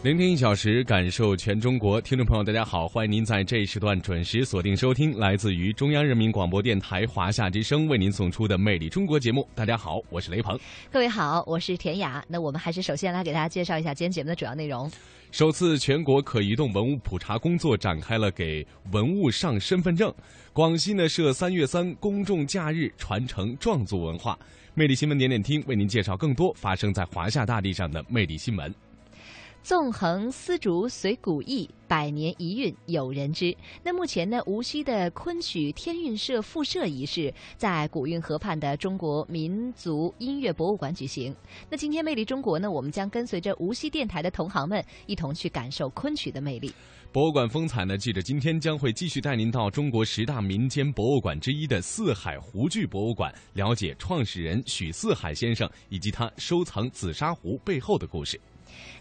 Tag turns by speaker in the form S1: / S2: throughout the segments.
S1: 聆听一小时，感受全中国。听众朋友，大家好，欢迎您在这一时段准时锁定收听来自于中央人民广播电台华夏之声为您送出的《魅力中国》节目。大家好，我是雷鹏。
S2: 各位好，我是田雅。那我们还是首先来给大家介绍一下今天节目的主要内容。
S1: 首次全国可移动文物普查工作展开了，给文物上身份证。广西呢设三月三公众假日，传承壮族文化。魅力新闻点点听，为您介绍更多发生在华夏大地上的魅力新闻。
S2: 纵横丝竹随古意，百年一韵有人知。那目前呢，无锡的昆曲天韵社复社仪式在古运河畔的中国民族音乐博物馆举行。那今天魅力中国呢，我们将跟随着无锡电台的同行们，一同去感受昆曲的魅力。
S1: 博物馆风采呢，记者今天将会继续带您到中国十大民间博物馆之一的四海湖剧博物馆，了解创始人许四海先生以及他收藏紫砂壶背后的故事。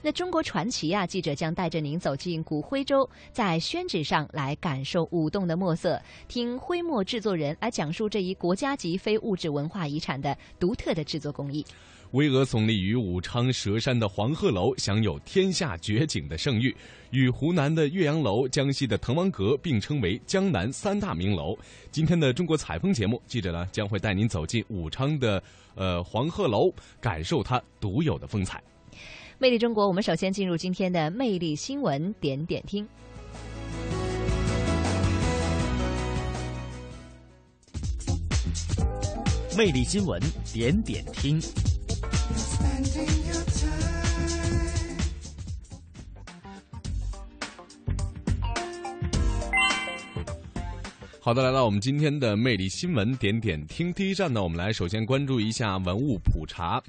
S2: 那中国传奇啊，记者将带着您走进古徽州，在宣纸上来感受舞动的墨色，听徽墨制作人来讲述这一国家级非物质文化遗产的独特的制作工艺。
S1: 巍峨耸立于武昌蛇山的黄鹤楼享有“天下绝景”的盛誉，与湖南的岳阳楼、江西的滕王阁并称为江南三大名楼。今天的中国采风节目，记者呢将会带您走进武昌的呃黄鹤楼，感受它独有的风采。
S2: 魅力中国，我们首先进入今天的魅力新闻点点听。
S3: 魅力新闻点点听。
S1: 好的，来到我们今天的魅力新闻点点听。第一站呢，我们来首先关注一下文物普查。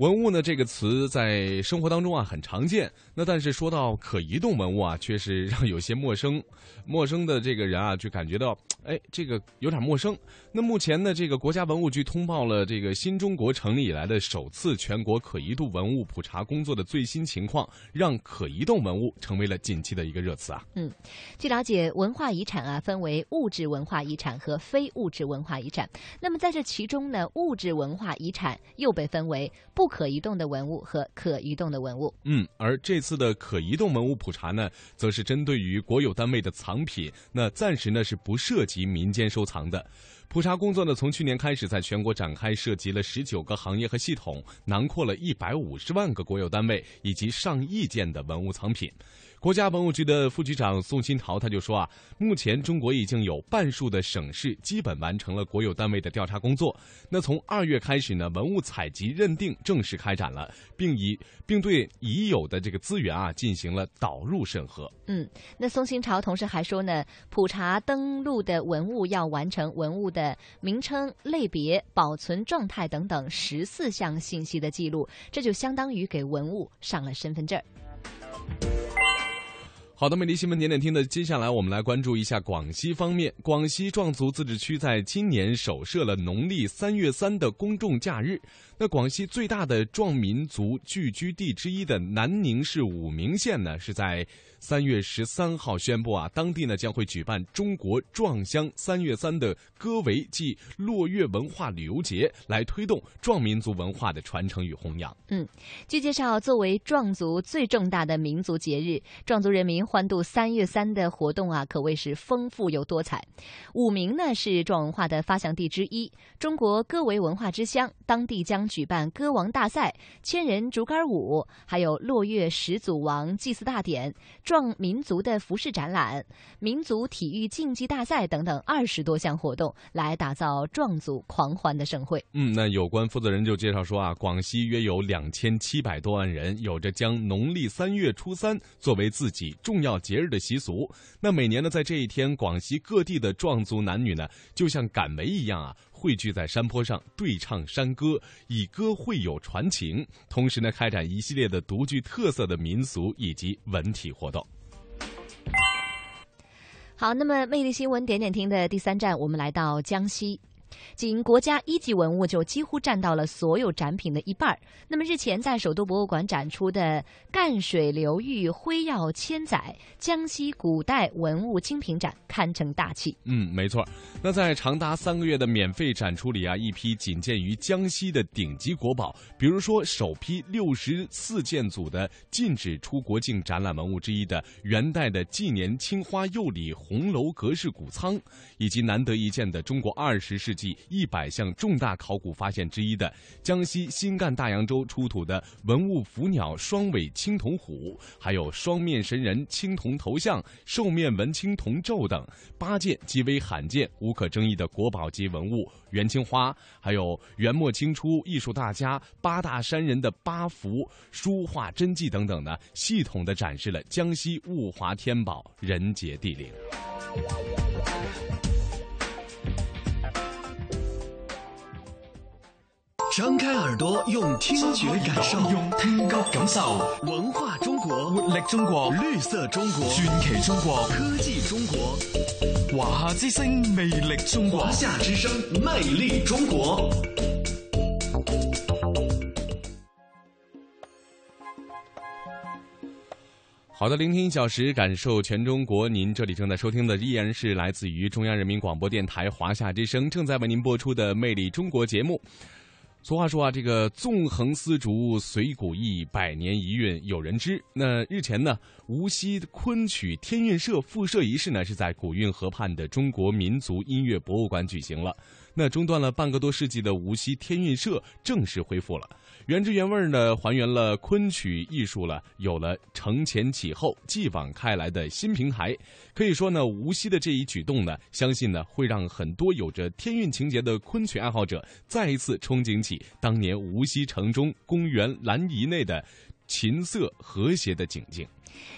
S1: 文物呢这个词在生活当中啊很常见，那但是说到可移动文物啊，却是让有些陌生，陌生的这个人啊就感觉到，哎，这个有点陌生。那目前呢，这个国家文物局通报了这个新中国成立以来的首次全国可移动文物普查工作的最新情况，让可移动文物成为了近期的一个热词啊。
S2: 嗯，据了解，文化遗产啊分为物质文化遗产和非物质文化遗产。那么在这其中呢，物质文化遗产又被分为不。可移动的文物和可移动的文物，
S1: 嗯，而这次的可移动文物普查呢，则是针对于国有单位的藏品，那暂时呢是不涉及民间收藏的。普查工作呢，从去年开始在全国展开，涉及了十九个行业和系统，囊括了一百五十万个国有单位以及上亿件的文物藏品。国家文物局的副局长宋新桃他就说啊，目前中国已经有半数的省市基本完成了国有单位的调查工作。那从二月开始呢，文物采集认定正式开展了，并以并对已有的这个资源啊进行了导入审核。
S2: 嗯，那宋新潮同时还说呢，普查登录的文物要完成文物的的名称、类别、保存状态等等十四项信息的记录，这就相当于给文物上了身份证。
S1: 好的，美丽新闻点点听的，接下来我们来关注一下广西方面。广西壮族自治区在今年首设了农历三月三的公众假日。那广西最大的壮民族聚居地之一的南宁市武鸣县呢，是在。三月十三号宣布啊，当地呢将会举办中国壮乡三月三的歌维暨落月文化旅游节，来推动壮民族文化的传承与弘扬。
S2: 嗯，据介绍，作为壮族最重大的民族节日，壮族人民欢度三月三的活动啊，可谓是丰富又多彩。武鸣呢是壮文化的发祥地之一，中国歌维文化之乡，当地将举办歌王大赛、千人竹竿舞，还有落月始祖王祭祀大典。壮民族的服饰展览、民族体育竞技大赛等等二十多项活动，来打造壮族狂欢的盛会。
S1: 嗯，那有关负责人就介绍说啊，广西约有两千七百多万人，有着将农历三月初三作为自己重要节日的习俗。那每年呢，在这一天，广西各地的壮族男女呢，就像赶梅一样啊。汇聚在山坡上对唱山歌，以歌会友传情，同时呢开展一系列的独具特色的民俗以及文体活动。
S2: 好，那么魅力新闻点点听的第三站，我们来到江西。仅国家一级文物就几乎占到了所有展品的一半儿。那么日前在首都博物馆展出的赣水流域徽耀千载江西古代文物精品展堪称大气。
S1: 嗯，没错。那在长达三个月的免费展出里啊，一批仅见于江西的顶级国宝，比如说首批六十四件组的禁止出国境展览文物之一的元代的纪年青花釉里红楼格式谷仓，以及难得一见的中国二十世纪一百项重大考古发现之一的江西新干大洋洲出土的文物浮鸟双尾青铜虎，还有双面神人青铜头像、兽面纹青铜咒等八件极为罕见、无可争议的国宝级文物元青花，还有元末清初艺术大家八大山人的八幅书画真迹等等呢，系统的展示了江西物华天宝，人杰地灵。
S4: 张开耳朵，用听觉感受，
S5: 用听觉感受
S4: 文化中国，
S5: 活力中国，
S4: 绿色中國，
S5: 傳奇中国，
S4: 科技中国。
S5: 华夏之声，魅力中国。
S4: 华夏之声，魅力中国。
S1: 好的，聆听一小时，感受全中国。您这里正在收听的依然是来自于中央人民广播电台华夏之声正在为您播出的《魅力中国》节目。俗话说啊，这个纵横丝竹随古意，百年一韵有人知。那日前呢，无锡昆曲天韵社复社仪式呢，是在古运河畔的中国民族音乐博物馆举行了。那中断了半个多世纪的无锡天韵社正式恢复了。原汁原味呢，还原了昆曲艺术了，有了承前启后、继往开来的新平台。可以说呢，无锡的这一举动呢，相信呢会让很多有着天韵情結的昆曲爱好者再一次憧憬起当年无锡城中公園蘭沂內的琴瑟和谐的景境。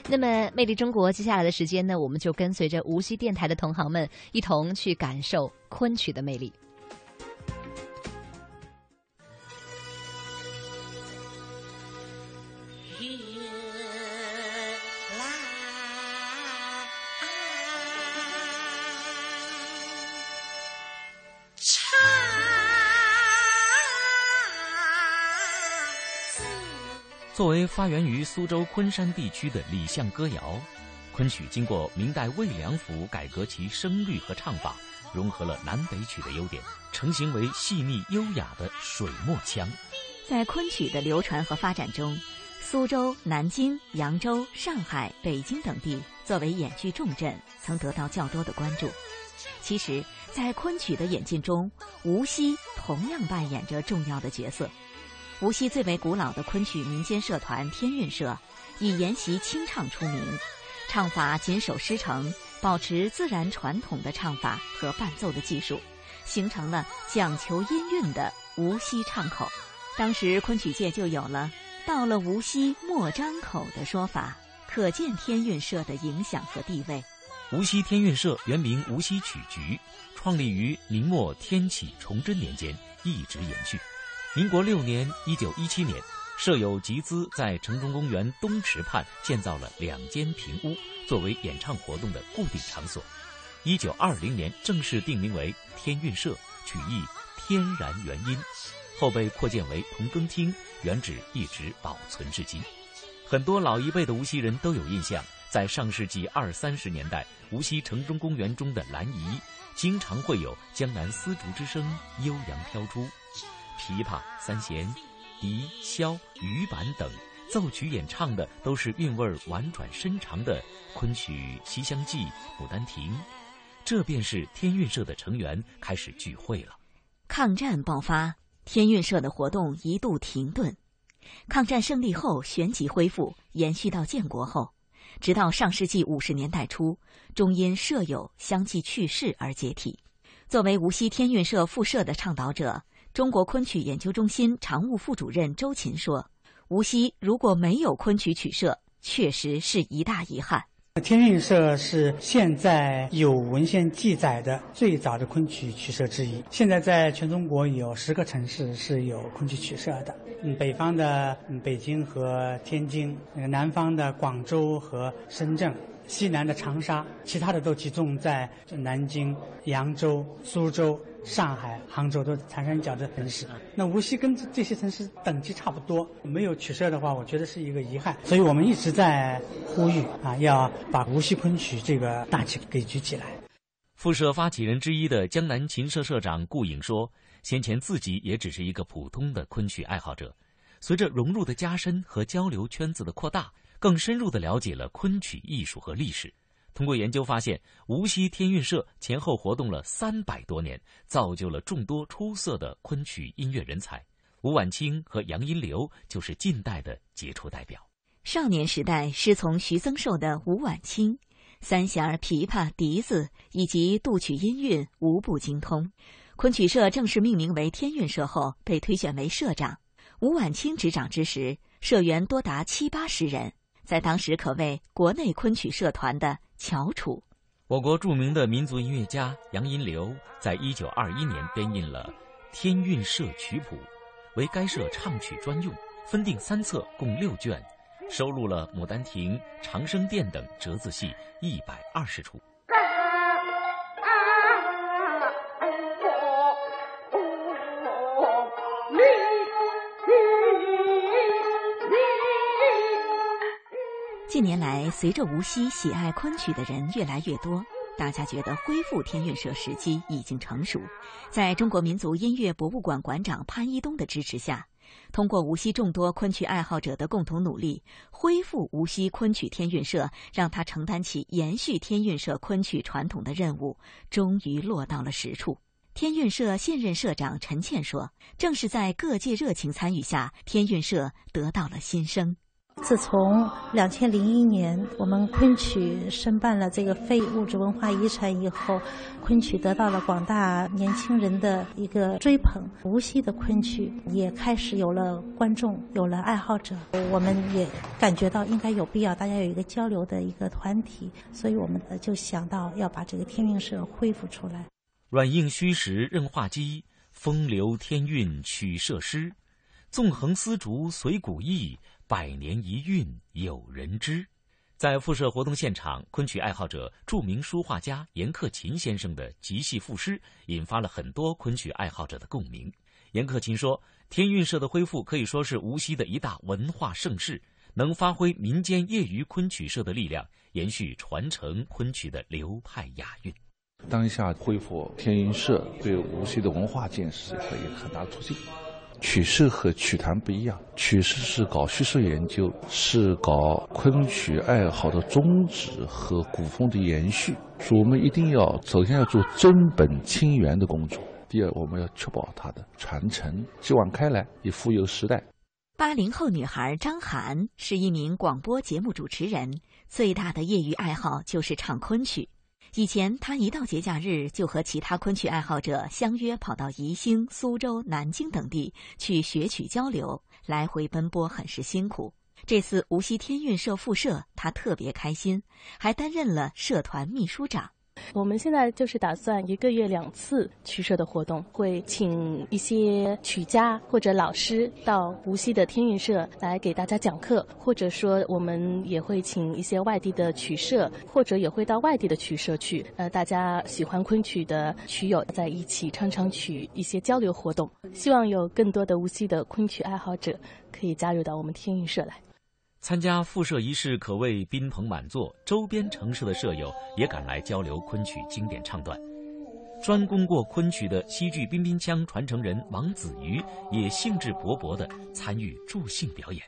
S2: 那么，魅力中国接下来的时间呢，我们就跟随着无锡电台的同行们一同去感受昆曲的魅力。
S3: 作为发源于苏州昆山地区的李巷歌谣，昆曲经过明代魏良辅改革其声律和唱法，融合了南北曲的优点，成型为细腻优雅的水墨腔。
S6: 在昆曲的流传和发展中，苏州、南京、扬州、上海、北京等地作为演剧重镇，曾得到较多的关注。其实，在昆曲的演进中，无锡同样扮演着重要的角色。无锡最为古老的昆曲民间社团天韵社，以研习清唱出名，唱法谨守师承，保持自然传统的唱法和伴奏的技术，形成了讲求音韵的无锡唱口。当时昆曲界就有了“到了无锡莫张口”的说法，可见天韵社的影响和地位。
S3: 无锡天韵社原名无锡曲局，创立于明末天启崇祯年间，一直延续。民国六年（一九一七年），社有集资在城中公园东池畔建造了两间平屋，作为演唱活动的固定场所。一九二零年正式定名为天韵社，取意天然元音，后被扩建为同根厅，原址一直保存至今。很多老一辈的无锡人都有印象，在上世纪二三十年代，无锡城中公园中的蘭沂，經常会有江南丝竹之声悠扬飘出。琵琶、三弦、笛、箫、羽板等奏曲演唱的都是韵味婉转深长的昆曲《西厢记》《牡丹亭》，这便是天韵社的成员开始聚会了。
S6: 抗战爆发，天韵社的活动一度停顿。抗战胜利后旋即恢复，延续到建国后，直到上世纪五十年代初，终因社友相继去世而解体。作为无锡天韵社副社的倡导者。中国昆曲研究中心常务副主任周琴说：“无锡如果没有昆曲曲社，确实是一大遗憾。
S7: 天韵社是现在有文献记载的最早的昆曲曲社之一。现在在全中国有十个城市是有昆曲曲社的，嗯，北方的北京和天津，南方的广州和深圳，西南的长沙，其他的都集中在南京、扬州、苏州。”上海、杭州都是长三角的城市。那无锡跟这些城市等级差不多，没有取舍的话，我觉得是一个遗憾。所以我们一直在呼吁啊，要把无锡昆曲这个大旗给举起来。
S3: 复社发起人之一的江南琴社社长顾颖说：“先前自己也只是一个普通的昆曲爱好者，随着融入的加深和交流圈子的扩大，更深入的了解了昆曲艺术和历史。通过研究发现，无锡天韵社前后活动了三百多年，造就了众多出色的昆曲音乐人才。吴婉清和杨荫流就是近代的杰出代表。
S6: 少年时代师从徐增寿的吴婉清。”三弦、琵琶、笛子以及杜曲音韵无不精通。昆曲社正式命名为天韵社后，被推选为社长。吴婉清执掌之时，社员多达七八十人，在当时可谓国内昆曲社团的翘楚。
S3: 我国著名的民族音乐家杨荫流在一九二一年编印了《天韵社曲谱》，为该社唱曲专用，分定三册，共六卷。收录了《牡丹亭》《长生殿》等折子戏一百二十出。
S6: 近年来，随着无锡喜爱昆曲的人越来越多，大家觉得恢复天韵社时机已经成熟。在中国民族音乐博物馆馆长潘一东的支持下。通过无锡众多昆曲爱好者的共同努力，恢复无锡昆曲天韵社，让他承担起延续天韵社昆曲传统的任务，终于落到了实处。天韵社现任社长陈倩说：“正是在各界热情参与下，天韵社得到了新生。”
S8: 自从两千零一年我们昆曲申办了这个非物质文化遗产以后，昆曲得到了广大年轻人的一个追捧，无锡的昆曲也开始有了观众，有了爱好者。我们也感觉到应该有必要大家有一个交流的一个团体，所以我们就想到要把这个天韵社恢复出来。
S3: 软硬虚实任画机，风流天韵曲社诗，纵横丝竹随古意。百年一韵有人知，在复社活动现场，昆曲爱好者、著名书画家严克勤先生的即戏赋诗，引发了很多昆曲爱好者的共鸣。严克勤说：“天韵社的恢复可以说是无锡的一大文化盛事，能发挥民间业余昆曲社的力量，延续传承昆曲的流派雅韵。
S9: 当下恢复天韵社，对无锡的文化建设会有很大的促进。”曲社和曲坛不一样，曲社是搞学术研究，是搞昆曲爱好的宗旨和古风的延续。所以我们一定要首先要做真本清源的工作。第二，我们要确保它的传承，继往开来，以富有时代。
S6: 八零后女孩张涵是一名广播节目主持人，最大的业余爱好就是唱昆曲。以前，他一到节假日就和其他昆曲爱好者相约跑到宜兴、苏州、南京等地去学曲交流，来回奔波很是辛苦。这次无锡天韵社复社，他特别开心，还担任了社团秘书长。
S10: 我们现在就是打算一个月两次曲社的活动，会请一些曲家或者老师到无锡的天韵社来给大家讲课，或者说我们也会请一些外地的曲社，或者也会到外地的曲社去。呃，大家喜欢昆曲的曲友在一起唱唱曲，一些交流活动。希望有更多的无锡的昆曲爱好者可以加入到我们天韵社来。
S3: 参加复社仪式可谓宾朋满座，周边城市的舍友也赶来交流昆曲经典唱段。专攻过昆曲的西剧彬彬腔传承人王子瑜也兴致勃勃地参与助兴表演。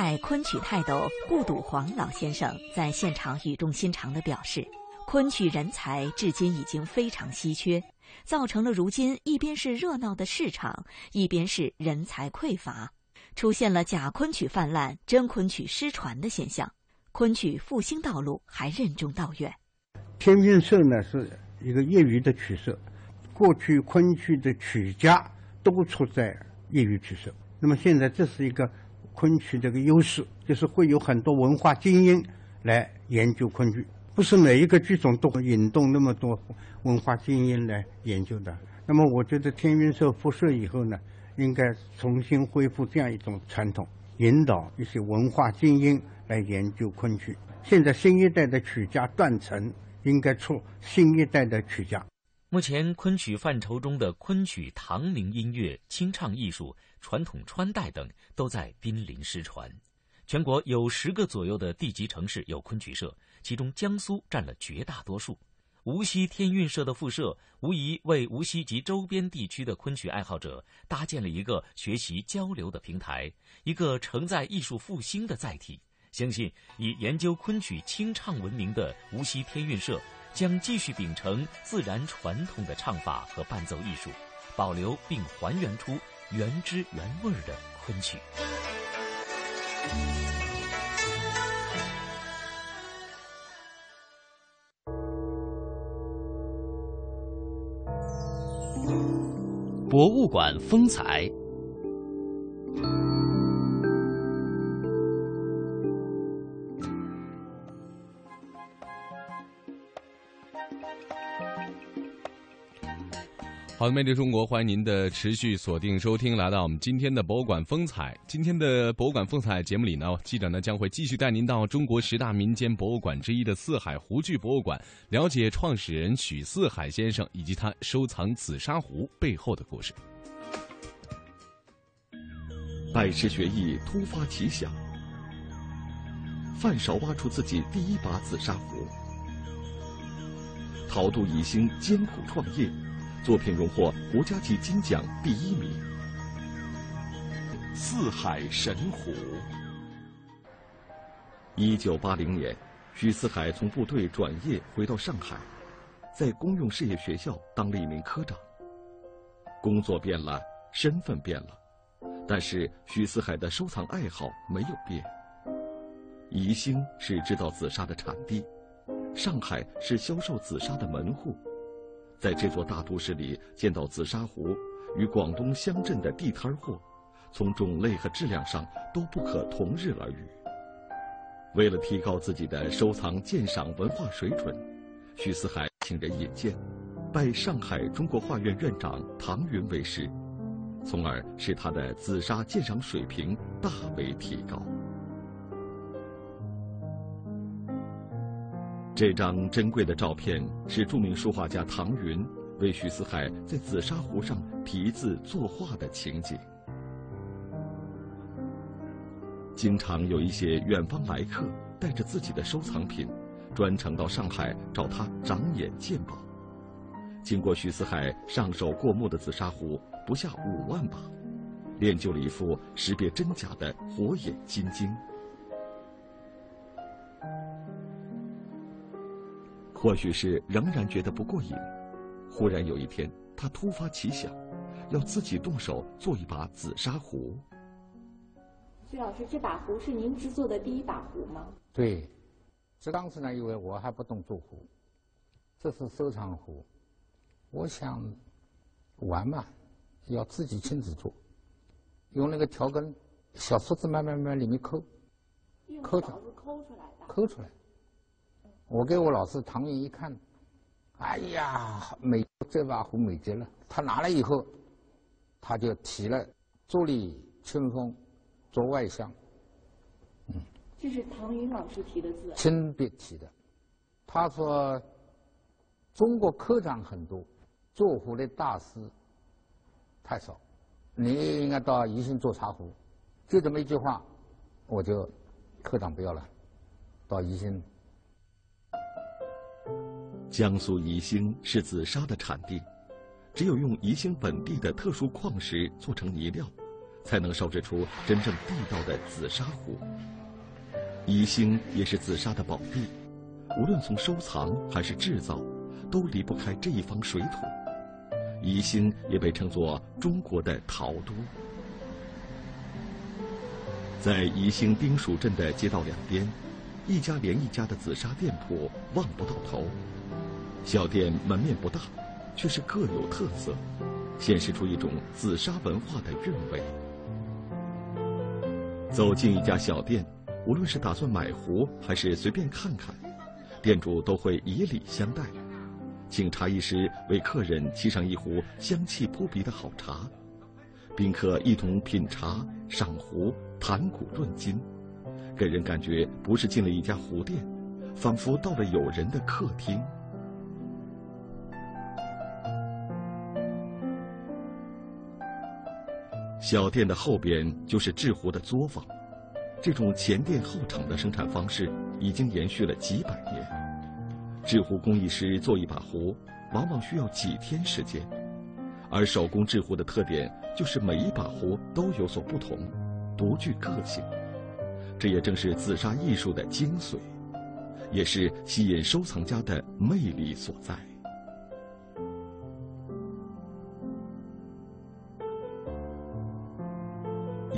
S6: 在昆曲泰斗顾笃黄老先生在现场语重心长地表示：“昆曲人才至今已经非常稀缺，造成了如今一边是热闹的市场，一边是人才匮乏，出现了假昆曲泛滥、真昆曲失传的现象。昆曲复兴道路还任重道远。
S11: 天韵社呢是一个业余的曲社，过去昆曲的曲家都出在业余曲社。那么现在这是一个昆曲这个优势，就是会有很多文化精英来研究昆剧，不是每一个剧种都会引动那么多文化精英来研究的。那么我觉得天韵社复社以后呢，应该重新恢复这样一种传统，引导一些文化精英来研究昆曲。现在新一代的曲家断层，应该出新一代的曲家。
S3: 目前，昆曲范畴中的昆曲、唐明音乐、清唱艺术、传统穿戴等都在濒临失传。全国有十个左右的地级城市有昆曲社，其中江苏占了绝大多数。无锡天韵社的复社，无疑为无锡及周边地区的昆曲爱好者搭建了一个学习交流的平台，一个承载艺术复兴的载体。相信以研究昆曲清唱闻名的无锡天韵社。将继续秉承自然传统的唱法和伴奏艺术，保留并还原出原汁原味的昆曲。
S12: 博物馆风采。
S1: 好的，魅力中国，欢迎您的持续锁定收听，来到我们今天的博物馆风采。今天的博物馆风采节目里呢，记者呢将会继续带您到中国十大民间博物馆之一的四海湖剧博物馆，了解创始人许四海先生以及他收藏紫砂壶背后的故事。
S13: 拜师学艺，突发奇想，范勺挖出自己第一把紫砂壶，陶度以兴艰苦创业。作品荣获国家级金奖第一名。四海神虎。一九八零年，许四海从部队转业回到上海，在公用事业学校当了一名科长。工作变了，身份变了，但是许四海的收藏爱好没有变。宜兴是制造紫砂的产地，上海是销售紫砂的门户。在这座大都市里见到紫砂壶，与广东乡镇的地摊货，从种类和质量上都不可同日而语。为了提高自己的收藏鉴赏文化水准，徐四海请人引荐，拜上海中国画院院长唐云为师，从而使他的紫砂鉴赏水平大为提高。这张珍贵的照片是著名书画家唐云为徐四海在紫砂壶上题字作画的情景。经常有一些远方来客带着自己的收藏品，专程到上海找他长眼鉴宝。经过徐四海上手过目的紫砂壶不下五万把，练就了一副识别真假的火眼金睛。或许是仍然觉得不过瘾，忽然有一天，他突发奇想，要自己动手做一把紫砂壶。
S14: 徐老师，这把壶是您制作的第一把壶吗？
S15: 对，这当时呢，因为我还不懂做壶，这是收藏壶，我想玩嘛，要自己亲自做，用那个调羹，小梳子慢慢慢里面抠，
S14: 抠出来，抠出来的，
S15: 抠出来。我给我老师唐云一看，哎呀，美这把壶美极了。他拿了以后，他就提了“竹里清风做外香”。
S14: 嗯，这是唐云老师提的字。
S15: 亲笔提的，他说：“中国科长很多，做壶的大师太少，你应该到宜兴做茶壶。”就这么一句话，我就科长不要了，到宜兴。
S13: 江苏宜兴是紫砂的产地，只有用宜兴本地的特殊矿石做成泥料，才能烧制出真正地道的紫砂壶。宜兴也是紫砂的宝地，无论从收藏还是制造，都离不开这一方水土。宜兴也被称作中国的陶都。在宜兴丁蜀镇的街道两边。一家连一家的紫砂店铺望不到头。小店门面不大，却是各有特色，显示出一种紫砂文化的韵味。走进一家小店，无论是打算买壶还是随便看看，店主都会以礼相待，请茶艺师为客人沏上一壶香气扑鼻的好茶，宾客一同品茶、赏壶、谈古论今，给人感觉不是进了一家壶店，仿佛到了友人的客厅。小店的后边就是制壶的作坊，这种前店后厂的生产方式已经延续了几百年。制壶工艺师做一把壶，往往需要几天时间，而手工制壶的特点就是每一把壶都有所不同，独具个性。这也正是紫砂艺术的精髓，也是吸引收藏家的魅力所在。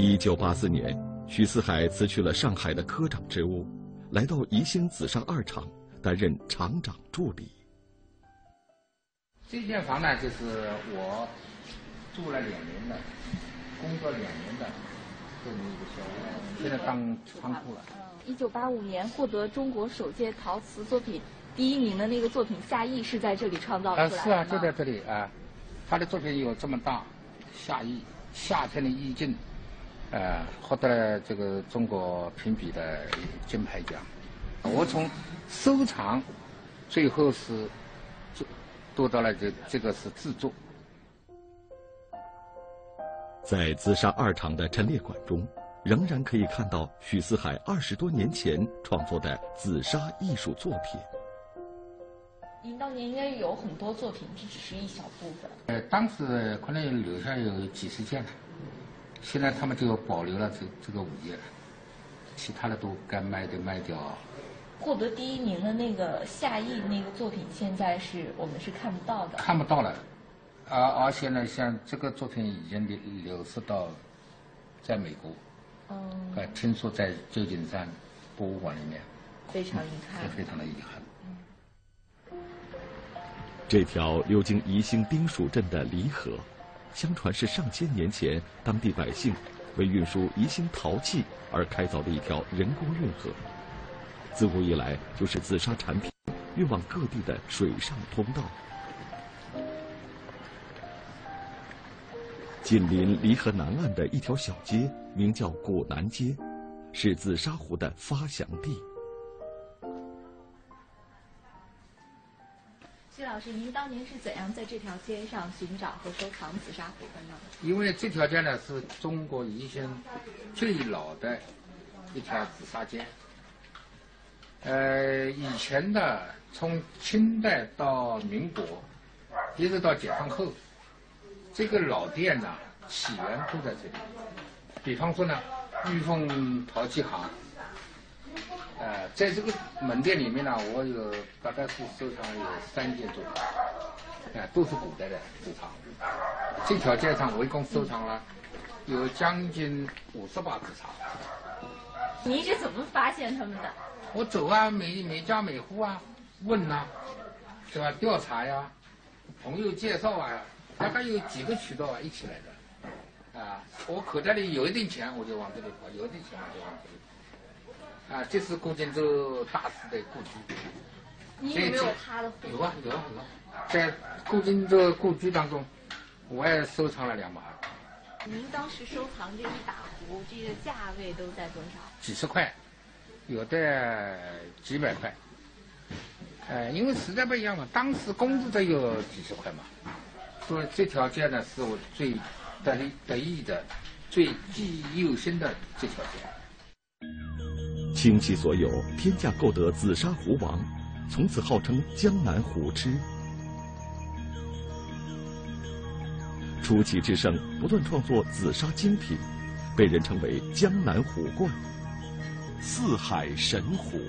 S13: 一九八四年，徐四海辞去了上海的科长职务，来到宜兴紫砂二厂担任厂长助理。
S15: 这间房呢，就是我住了两年的，工作两年的这么一个小屋，现在当仓库了。
S14: 一九八五年获得中国首届陶瓷作品第一名的那个作品《夏意》是在这里创造出来的
S15: 啊，是啊，就在这里啊。他的作品有这么大，《夏意》，夏天的意境。呃，获得了这个中国评比的金牌奖。我从收藏，最后是做做到了这这个是制作。
S13: 在紫砂二厂的陈列馆中，仍然可以看到许四海二十多年前创作的紫砂艺术作品。
S14: 您当年应该有很多作品，这只是一小部分。
S15: 呃，当时可能留下有几十件了。现在他们就保留了这这个五页，其他的都该卖的卖掉。
S14: 获得第一名的那个夏意那个作品，现在是我们是看不到的。
S15: 看不到了，而而且呢，像这个作品已经流流失到在美国。
S14: 嗯。
S15: 呃，听说在旧金山博物馆里面。
S14: 非常遗憾。
S15: 非常的遗憾。
S13: 这条流经宜兴丁蜀镇的离河。相传是上千年前，当地百姓为运输宜兴陶器而开凿的一条人工运河。自古以来，就是紫砂产品运往各地的水上通道。紧邻离河南岸的一条小街，名叫古南街，是紫砂壶的发祥地。
S14: 谢老师，您当年是怎样在这条街上寻找和收藏紫砂壶的呢？
S15: 因为这条街呢是中国宜兴最老的一条紫砂街。呃，以前的从清代到民国，一直到解放后，这个老店呢起源都在这里。比方说呢，玉凤陶器行。呃，在这个门店里面呢，我有大概是收藏有三件作品，哎，都是古代的收藏。这条街上我一共收藏了有将近五十把紫砂。
S14: 您是怎么发现他们的？
S15: 我走啊，每每家每户啊，问呐，是吧？调查呀，朋友介绍啊，大概有几个渠道啊，一起来的。啊，我口袋里有一点钱，我就往这里跑；有一点钱，我就往这里。啊，这是顾景舟大师的故居。
S14: 你有没有他的？
S15: 有啊，有啊，有啊。在顾景舟故居当中，我也收藏了两把。
S14: 您当时收藏这一把壶，这个价位都在多少？
S15: 几十块，有的几百块。呃，因为时代不一样嘛，当时工资都有几十块嘛，所以这条街呢是我最得得意的、最记忆犹新的这条街。
S13: 倾其所有，天价购得紫砂壶王，从此号称江南壶痴。出奇制胜，不断创作紫砂精品，被人称为“江南壶冠”、“四海神壶”。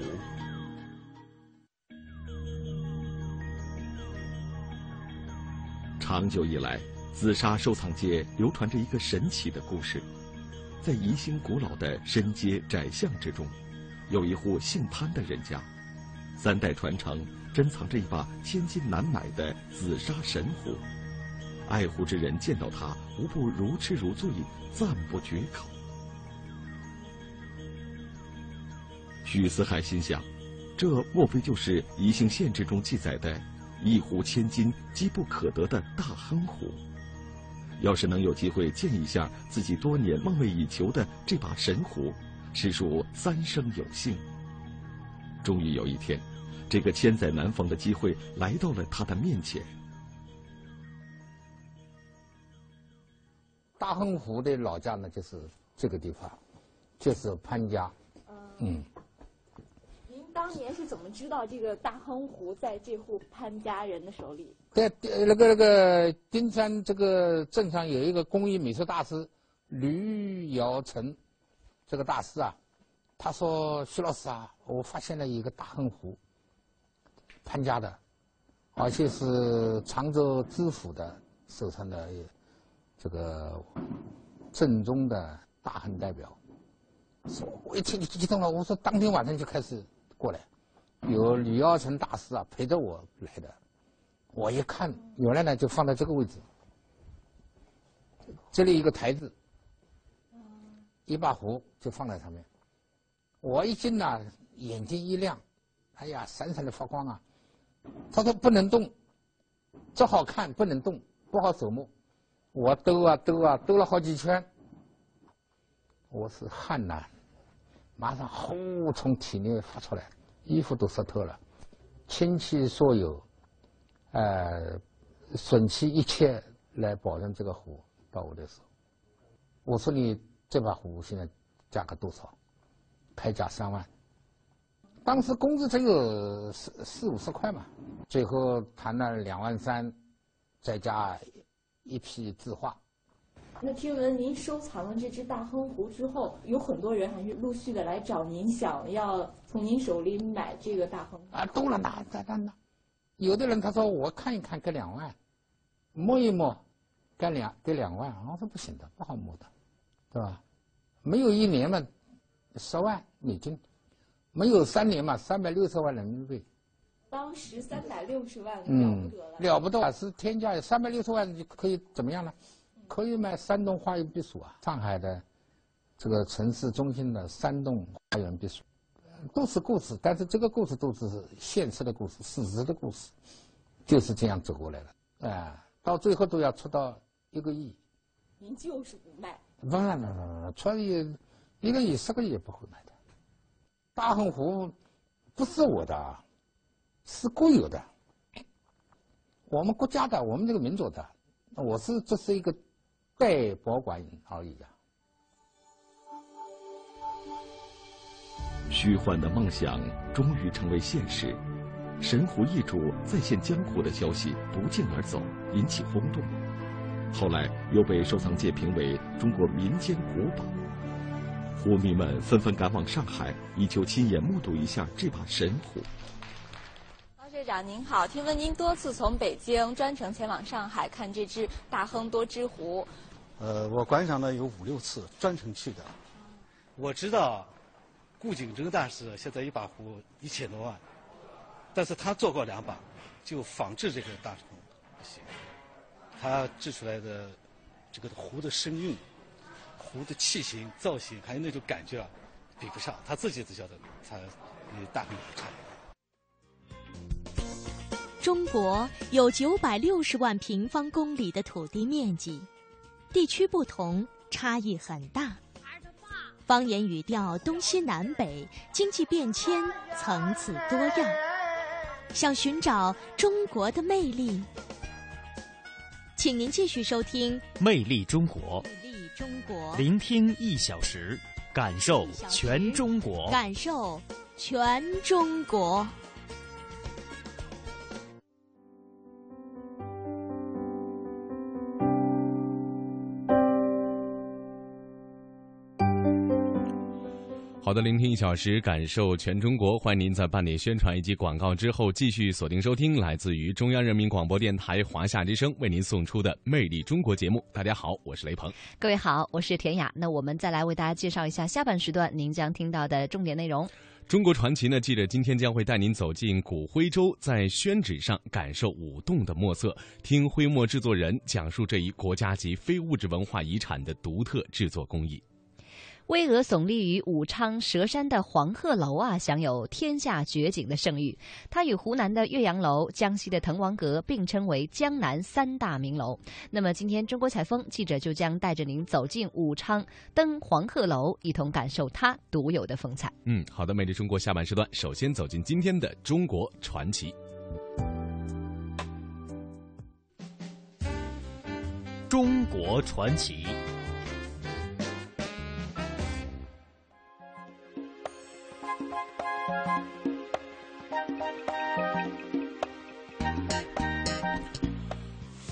S13: 长久以来，紫砂收藏界流传着一个神奇的故事，在宜兴古老的深街窄巷之中。有一户姓潘的人家，三代传承，珍藏着一把千金难买的紫砂神壶。爱护之人见到它，无不如痴如醉，赞不绝口。许四海心想，这莫非就是《宜兴县志》中记载的“一壶千金，机不可得”的大亨壶？要是能有机会见一下自己多年梦寐以求的这把神壶，实属三生有幸。终于有一天，这个千载难逢的机会来到了他的面前。
S15: 大亨湖的老家呢，就是这个地方，就是潘家。嗯，
S14: 您当年是怎么知道这个大亨湖在这户潘家人的手里？
S15: 在那个那个丁山这个镇上有一个工艺美术大师吕尧成，这个大师啊，他说：“徐老师啊，我发现了一个大横幅，潘家的，而且是常州知府的手上的。”这个正宗的大亨代表，说我一听就激动了。我说当天晚上就开始过来，有李耀成大师啊陪着我来的。我一看，原来呢就放在这个位置，这里一个台子，一把壶就放在上面。我一进呢，眼睛一亮，哎呀，闪闪的发光啊！他说不能动，这好看不能动，不好守目。我兜啊兜啊兜了好几圈，我是汗呐，马上呼从体内发出来，衣服都湿透了，倾其所有，呃，损其一切来保证这个壶到我的手。我说你这把壶现在价格多少？开价三万。当时工资只有四四五十块嘛，最后谈了两万三，再加。一批字画。
S14: 那听闻您收藏了这只大亨壶之后，有很多人还是陆续的来找您，想要从您手里买这个大亨。
S15: 啊，多了那在那呢。有的人他说我看一看给两万，摸一摸，给两给两万。我说不行的，不好摸的，对吧？没有一年嘛，十万美金；没有三年嘛，三百六十万人民币。
S14: 当时三百六十万了不得了，
S15: 了不得啊！是天价，三百六十万就可以怎么样呢？可以买三栋花园别墅啊！上海的这个城市中心的三栋花园别墅，都是故事，但是这个故事都是现实的故事，事实的故事，就是这样走过来的。啊，到最后都要出到一个亿。
S14: 您就是不卖？
S15: 不不不不，出一个亿、十个亿也不会买的。大横湖不是我的。是国有的，我们国家的，我们这个民族的，我是这是一个代保管而已啊。
S13: 虚幻的梦想终于成为现实，神湖易主再现江湖的消息不胫而走，引起轰动。后来又被收藏界评为中国民间国宝，壶迷们纷纷赶往上海，以求亲眼目睹一下这把神壶。
S14: 队长您好，听闻您多次从北京专程前往上海看这只大亨多汁壶。
S16: 呃，我观赏了有五六次，专程去的。我知道，顾景珍大师现在一把壶一千多万，但是他做过两把，就仿制这个大壶不行。他制出来的这个壶的声韵、壶的器型、造型，还有那种感觉啊，比不上。他自己都晓得，他与大亨不差。
S17: 中国有九百六十万平方公里的土地面积，地区不同，差异很大。方言语调东西南北，经济变迁层次多样。想寻找中国的魅力，请您继续收听《
S12: 魅力中国》。
S17: 魅力中国，
S12: 聆听一小时，感受全中国，
S17: 感受全中国。
S1: 好的，聆听一小时，感受全中国。欢迎您在半点宣传以及广告之后，继续锁定收听来自于中央人民广播电台华夏之声为您送出的《魅力中国》节目。大家好，我是雷鹏。
S2: 各位好，我是田雅。那我们再来为大家介绍一下下半时段您将听到的重点内容。
S1: 中国传奇呢，记者今天将会带您走进古徽州，在宣纸上感受舞动的墨色，听徽墨制作人讲述这一国家级非物质文化遗产的独特制作工艺。
S2: 巍峨耸立于武昌佘山的黄鹤楼啊，享有“天下绝景”的盛誉。它与湖南的岳阳楼、江西的滕王阁并称为江南三大名楼。那么，今天中国采风记者就将带着您走进武昌，登黄鹤楼，一同感受它独有的风采。
S1: 嗯，好的，美丽中国下半时段，首先走进今天的中国传奇。
S12: 中国传奇。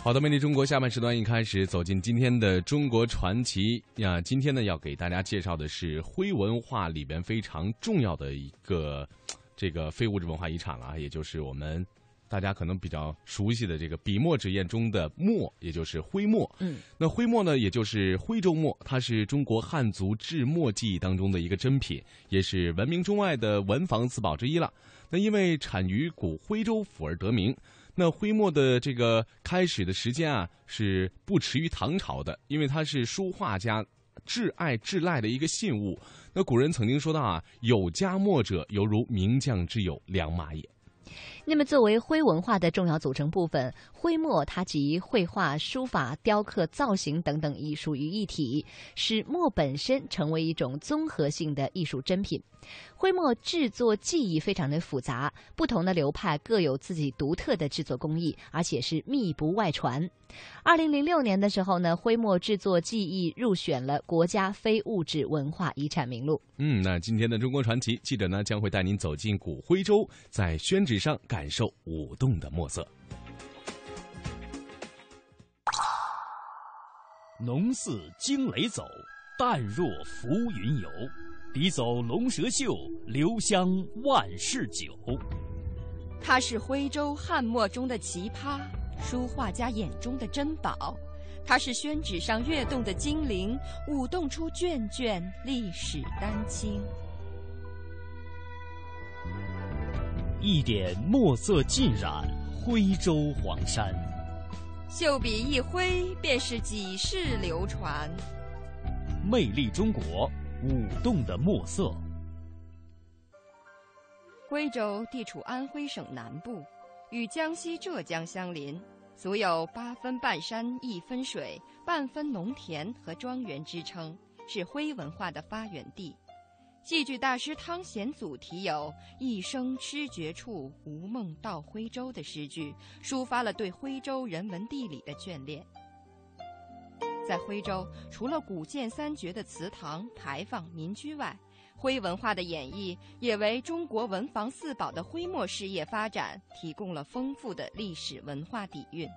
S1: 好的，魅力中国下半时段一开始走进今天的中国传奇呀。今天呢，要给大家介绍的是徽文化里边非常重要的一个这个非物质文化遗产了，也就是我们大家可能比较熟悉的这个笔墨纸砚中的墨，也就是徽墨。
S2: 嗯，
S1: 那徽墨呢，也就是徽州墨，它是中国汉族制墨技艺当中的一个珍品，也是闻名中外的文房四宝之一了。那因为产于古徽州府而得名。那徽墨的这个开始的时间啊，是不迟于唐朝的，因为它是书画家挚爱挚赖的一个信物。那古人曾经说到啊，有家墨者，犹如名将之友，良马也。
S2: 那么，作为徽文化的重要组成部分，徽墨它集绘画、书法、雕刻、造型等等艺术于一体，使墨本身成为一种综合性的艺术珍品。徽墨制作技艺非常的复杂，不同的流派各有自己独特的制作工艺，而且是密不外传。二零零六年的时候呢，徽墨制作技艺入选了国家非物质文化遗产名录。
S1: 嗯，那今天的中国传奇记者呢，将会带您走进古徽州，在宣纸上感受舞动的墨色。
S12: 浓似惊雷走，淡若浮云游。笔走龙蛇秀，留香万世久。
S18: 它是徽州汉墨中的奇葩，书画家眼中的珍宝。它是宣纸上跃动的精灵，舞动出卷卷历史丹青。
S12: 一点墨色浸染徽州黄山，
S18: 秀笔一挥，便是几世流传。
S12: 魅力中国。舞动的墨色。
S18: 徽州地处安徽省南部，与江西、浙江相邻，足有“八分半山一分水，半分农田”和庄园之称，是徽文化的发源地。戏剧大师汤显祖题有“一生痴绝处，无梦到徽州”的诗句，抒发了对徽州人文地理的眷恋。在徽州，除了古建三绝的祠堂、牌坊、民居外，徽文化的演绎也为中国文房四宝的徽墨事业发展提供了丰富的历史文化底蕴。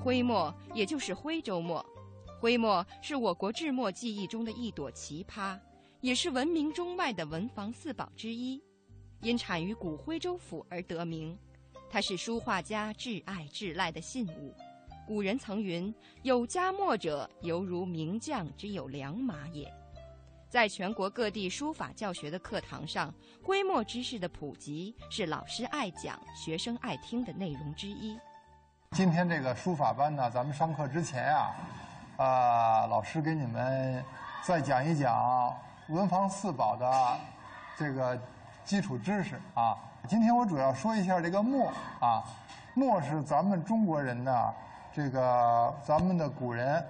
S18: 徽墨也就是徽州墨，徽墨是我国制墨技艺中的一朵奇葩，也是闻名中外的文房四宝之一，因产于古徽州府而得名。它是书画家挚爱挚赖的信物，古人曾云：“有家墨者，犹如名将之有良马也。”在全国各地书法教学的课堂上，徽墨知识的普及是老师爱讲、学生爱听的内容之一。
S19: 今天这个书法班呢，咱们上课之前啊，啊，老师给你们再讲一讲文房四宝的这个基础知识啊。今天我主要说一下这个墨啊，墨是咱们中国人呢，这个咱们的古人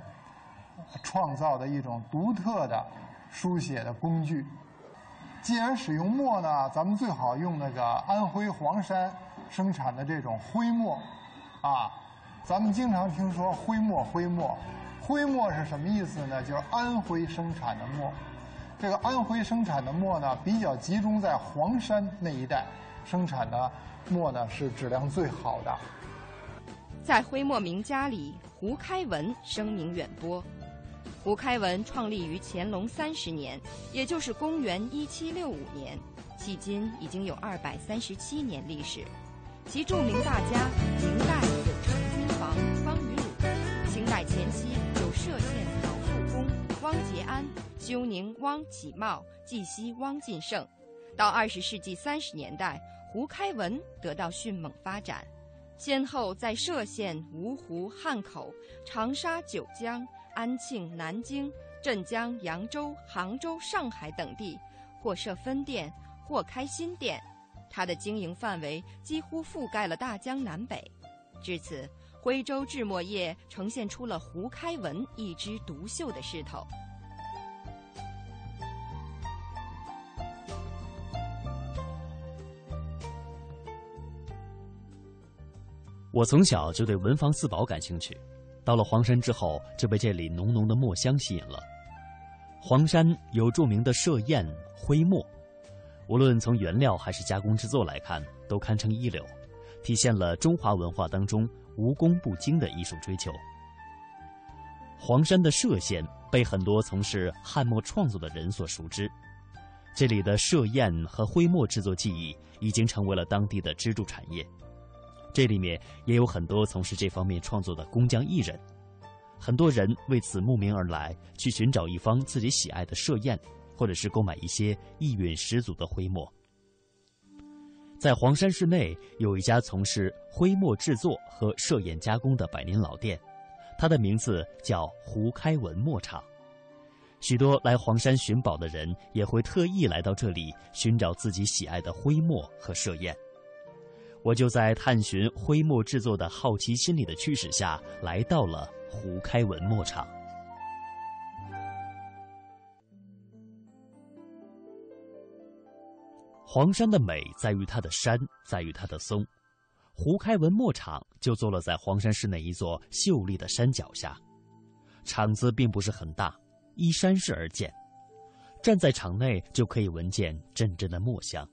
S19: 创造的一种独特的书写的工具。既然使用墨呢，咱们最好用那个安徽黄山生产的这种徽墨啊。咱们经常听说徽墨，徽墨，徽墨是什么意思呢？就是安徽生产的墨。这个安徽生产的墨呢，比较集中在黄山那一带。生产的墨呢是质量最好的。
S18: 在徽墨名家里，胡开文声名远播。胡开文创立于乾隆三十年，也就是公元一七六五年，迄今已经有二百三十七年历史。其著名大家，明代有陈君房、方与鲁，清代前期有歙县曹复公、汪节安，休宁汪启茂，绩溪汪进胜。到二十世纪三十年代，胡开文得到迅猛发展，先后在歙县、芜湖、汉口、长沙、九江、安庆、南京、镇江、扬州、杭州、上海等地，或设分店，或开新店。他的经营范围几乎覆盖了大江南北。至此，徽州制墨业呈现出了胡开文一枝独秀的势头。
S12: 我从小就对文房四宝感兴趣，到了黄山之后，就被这里浓浓的墨香吸引了。黄山有著名的歙砚、徽墨，无论从原料还是加工制作来看，都堪称一流，体现了中华文化当中无工不精的艺术追求。黄山的歙县被很多从事汉墨创作的人所熟知，这里的歙砚和徽墨制作技艺已经成为了当地的支柱产业。这里面也有很多从事这方面创作的工匠艺人，很多人为此慕名而来，去寻找一方自己喜爱的歙砚，或者是购买一些意蕴十足的徽墨。在黄山市内有一家从事徽墨制作和歙砚加工的百年老店，它的名字叫胡开文墨厂。许多来黄山寻宝的人也会特意来到这里寻找自己喜爱的徽墨和歙砚。我就在探寻徽墨制作的好奇心理的驱使下，来到了胡开文墨厂。黄山的美在于它的山，在于它的松。胡开文墨厂就坐落在黄山市内一座秀丽的山脚下，厂子并不是很大，依山势而建。站在厂内就可以闻见阵阵的墨香。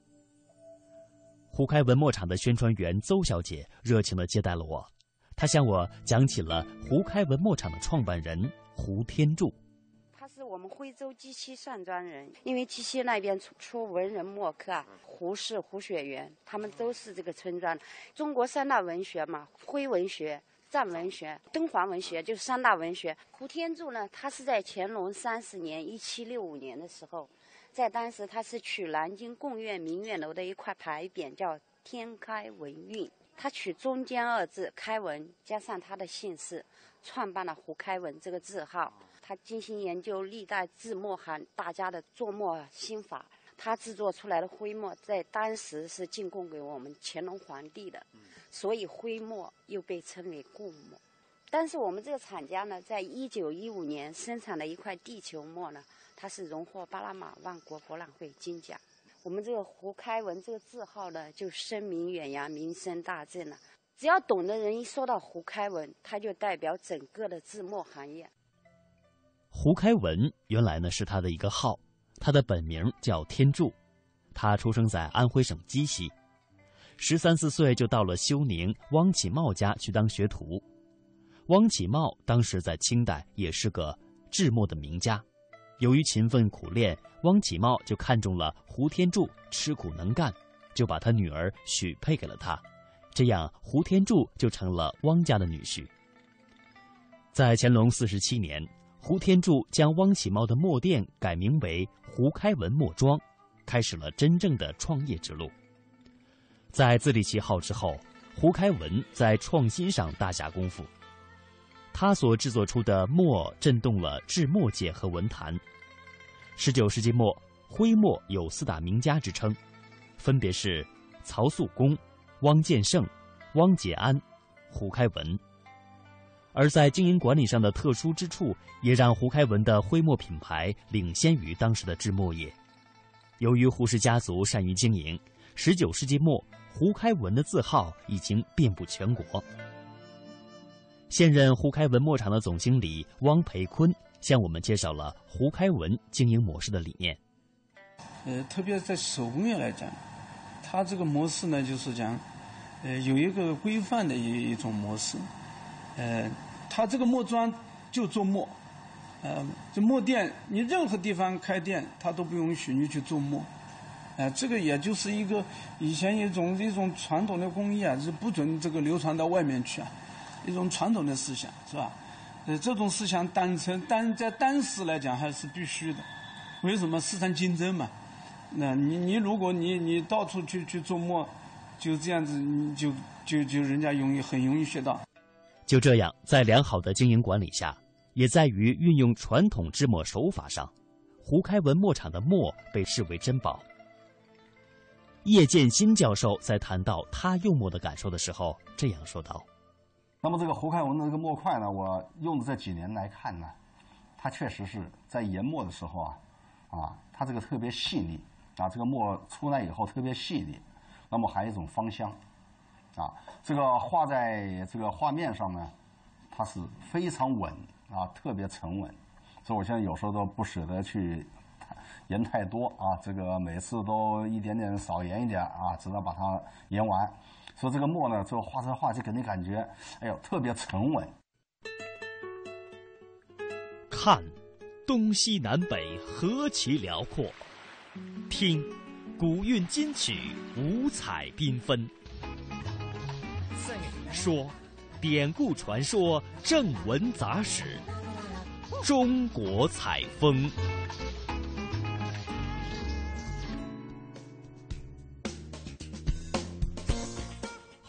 S12: 胡开文墨厂的宣传员邹小姐热情地接待了我，她向我讲起了胡开文墨厂的创办人胡天柱。
S20: 他是我们徽州鸡西蒜庄人，因为鸡西那边出出文人墨客啊，胡适、胡雪岩，他们都是这个村庄。中国三大文学嘛，徽文学、藏文学、敦煌文学，就是三大文学。胡天柱呢，他是在乾隆三十年（一七六五年）的时候。在当时，他是取南京贡院明月楼的一块牌匾，叫“天开文运”。他取中间二字“开文”，加上他的姓氏，创办了胡开文这个字号。他精心研究历代制墨行大家的作墨心法，他制作出来的徽墨在当时是进贡给我们乾隆皇帝的，所以徽墨又被称为贡墨。但是我们这个厂家呢，在一九一五年生产的一块地球墨呢。他是荣获巴拿马万国博览会金奖。我们这个胡开文这个字号呢，就声名远扬，名声大振了。只要懂的人一说到胡开文，他就代表整个的字墨行业。
S12: 胡开文原来呢是他的一个号，他的本名叫天柱，他出生在安徽省鸡西，十三四岁就到了休宁汪启茂家去当学徒。汪启茂当时在清代也是个制墨的名家。由于勤奋苦练，汪启茂就看中了胡天柱吃苦能干，就把他女儿许配给了他，这样胡天柱就成了汪家的女婿。在乾隆四十七年，胡天柱将汪启茂的墨店改名为胡开文墨庄，开始了真正的创业之路。在自立其号之后，胡开文在创新上大下功夫。他所制作出的墨震动了制墨界和文坛。十九世纪末，徽墨有四大名家之称，分别是曹素公、汪建胜、汪杰安、胡开文。而在经营管理上的特殊之处，也让胡开文的徽墨品牌领先于当时的制墨业。由于胡氏家族善于经营，十九世纪末，胡开文的字号已经遍布全国。现任胡开文墨厂的总经理汪培坤向我们介绍了胡开文经营模式的理念。
S21: 呃，特别在手工业来讲，它这个模式呢，就是讲，呃，有一个规范的一一种模式。呃，它这个墨庄就做墨，呃，这墨店你任何地方开店，它都不允许你去做墨。呃，这个也就是一个以前一种一种传统的工艺啊，是不准这个流传到外面去啊。一种传统的思想是吧？呃，这种思想当成当在当时来讲还是必须的。为什么市场竞争嘛？那你你如果你你到处去去做墨，就这样子，你就就就人家容易很容易学到。
S12: 就这样，在良好的经营管理下，也在于运用传统制墨手法上，胡开文墨厂的墨被视为珍宝。叶剑新教授在谈到他用墨的感受的时候，这样说道：“
S22: 那么这个胡开文的这个墨块呢，我用的这几年来看呢，它确实是在研墨的时候啊，啊，它这个特别细腻。”啊，这个墨出来以后特别细腻，那么还有一种芳香，啊，这个画在这个画面上呢，它是非常稳啊，特别沉稳，所以我现在有时候都不舍得去研太多啊，这个每次都一点点少研一点啊，直到把它研完。说这个墨呢，这个画出画就给你感觉，哎呦，特别沉稳。
S12: 看，东西南北何其辽阔。听，古韵金曲五彩缤纷。说，典故传说正文杂史。中国采风。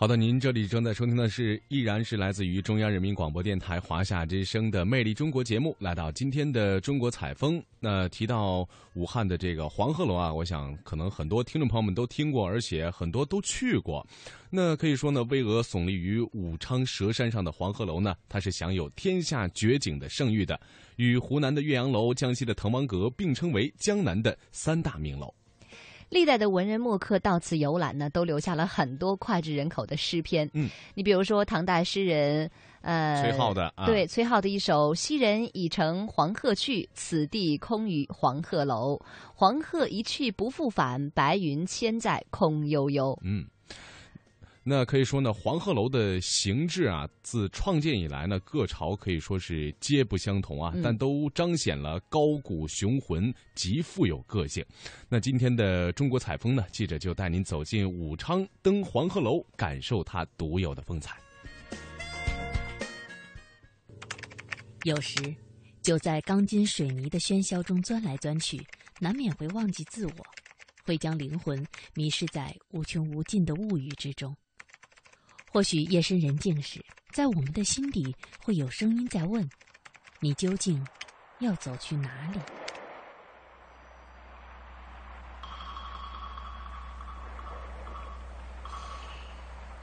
S1: 好的，您这里正在收听的是，依然是来自于中央人民广播电台华夏之声的《魅力中国》节目。来到今天的中国采风，那提到武汉的这个黄鹤楼啊，我想可能很多听众朋友们都听过，而且很多都去过。那可以说呢，巍峨耸立于武昌蛇山上的黄鹤楼呢，它是享有天下绝景的盛誉的，与湖南的岳阳楼、江西的滕王阁并称为江南的三大名楼。
S2: 历代的文人墨客到此游览呢，都留下了很多脍炙人口的诗篇。
S1: 嗯，
S2: 你比如说唐代诗人呃
S1: 崔颢的，啊
S2: 对崔颢的一首“昔人已乘黄鹤去，此地空余黄鹤楼。黄鹤一去不复返，白云千载空悠悠。”
S1: 嗯。那可以说呢，黄鹤楼的形制啊，自创建以来呢，各朝可以说是皆不相同啊，但都彰显了高古雄浑，极富有个性。那今天的中国采风呢，记者就带您走进武昌，登黄鹤楼，感受它独有的风采。
S23: 有时，就在钢筋水泥的喧嚣中钻来钻去，难免会忘记自我，会将灵魂迷失在无穷无尽的物欲之中。或许夜深人静时，在我们的心底会有声音在问：你究竟要走去哪里？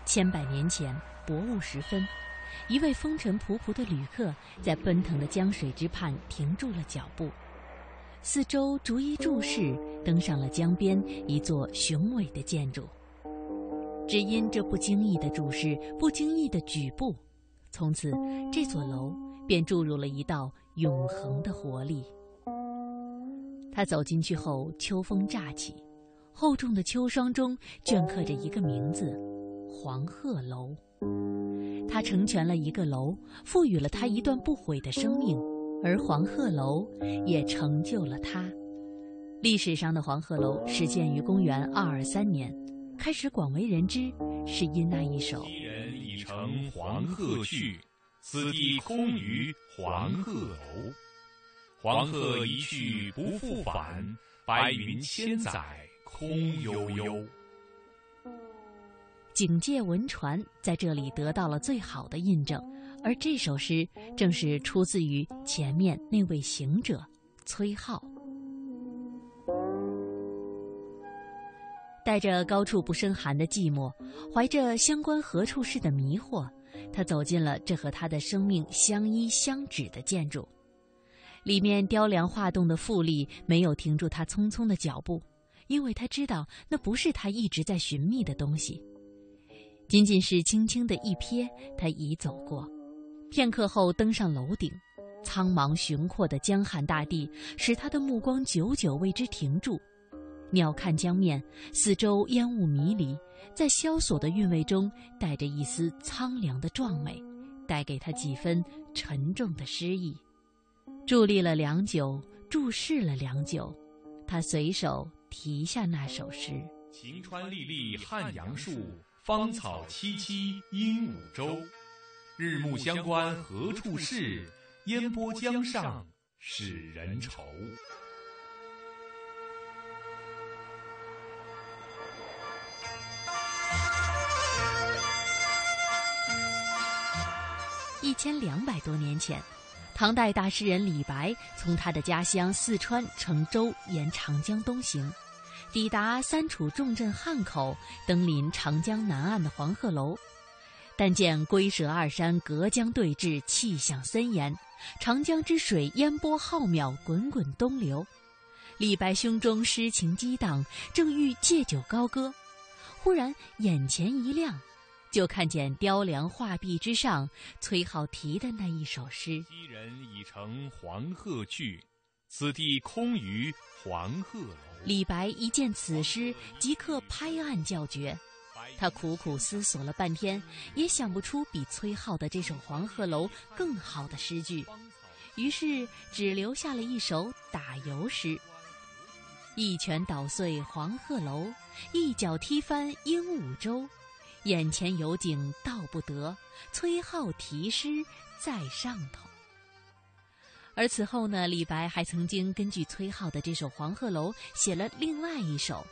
S23: 千百年前，薄雾时分，一位风尘仆仆的旅客在奔腾的江水之畔停住了脚步，四周逐一注视，登上了江边一座雄伟的建筑。只因这不经意的注视，不经意的举步，从此这座楼便注入了一道永恒的活力。他走进去后，秋风乍起，厚重的秋霜中镌刻着一个名字——黄鹤楼。他成全了一个楼，赋予了他一段不悔的生命，而黄鹤楼也成就了他。历史上的黄鹤楼始建于公元二二三年。开始广为人知，是因那一首。
S24: 昔人已乘黄鹤去，此地空余黄鹤楼。黄鹤一去不复返，白云千载空悠悠。
S23: 警戒文传在这里得到了最好的印证，而这首诗正是出自于前面那位行者崔颢。带着高处不胜寒的寂寞，怀着相关何处是的迷惑，他走进了这和他的生命相依相止的建筑。里面雕梁画栋的富丽没有停住他匆匆的脚步，因为他知道那不是他一直在寻觅的东西。仅仅是轻轻的一瞥，他已走过。片刻后登上楼顶，苍茫雄阔的江汉大地使他的目光久久为之停住。鸟瞰江面，四周烟雾迷离，在萧索的韵味中带着一丝苍凉的壮美，带给他几分沉重的诗意。伫立了良久，注视了良久，他随手题下那首诗：“
S24: 晴川历历汉阳树，芳草萋萋鹦鹉洲。日暮乡关何处是？烟波江上使人愁。”
S23: 千两百多年前，唐代大诗人李白从他的家乡四川乘舟沿长江东行，抵达三楚重镇汉口，登临长江南岸的黄鹤楼。但见龟蛇二山隔江对峙，气象森严；长江之水烟波浩渺，滚滚东流。李白胸中诗情激荡，正欲借酒高歌，忽然眼前一亮，就看见雕梁画壁之上崔颢题的那一首诗：“
S24: 昔人已乘黄鹤去，此地空余黄鹤楼。”
S23: 李白一见此诗，即刻拍案叫绝。他苦苦思索了半天，也想不出比崔颢的这首《黄鹤楼》更好的诗句，于是只留下了一首打油诗：“一拳捣碎黄鹤楼，一脚踢翻鹦鹉洲。眼前有景道不得，崔颢题诗在上头。”而此后呢，李白还曾经根据崔颢的这首《黄鹤楼》写了另外一首。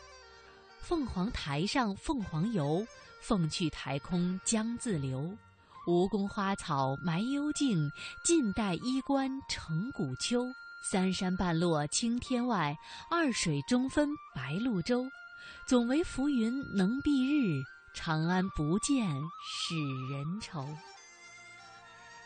S23: 凤凰台上凤凰游，凤去台空江自流。吴宫花草埋幽径，晋代衣冠成古丘。三山半落青天外，二水中分白鹭洲。总为浮云能蔽日，长安不见使人愁。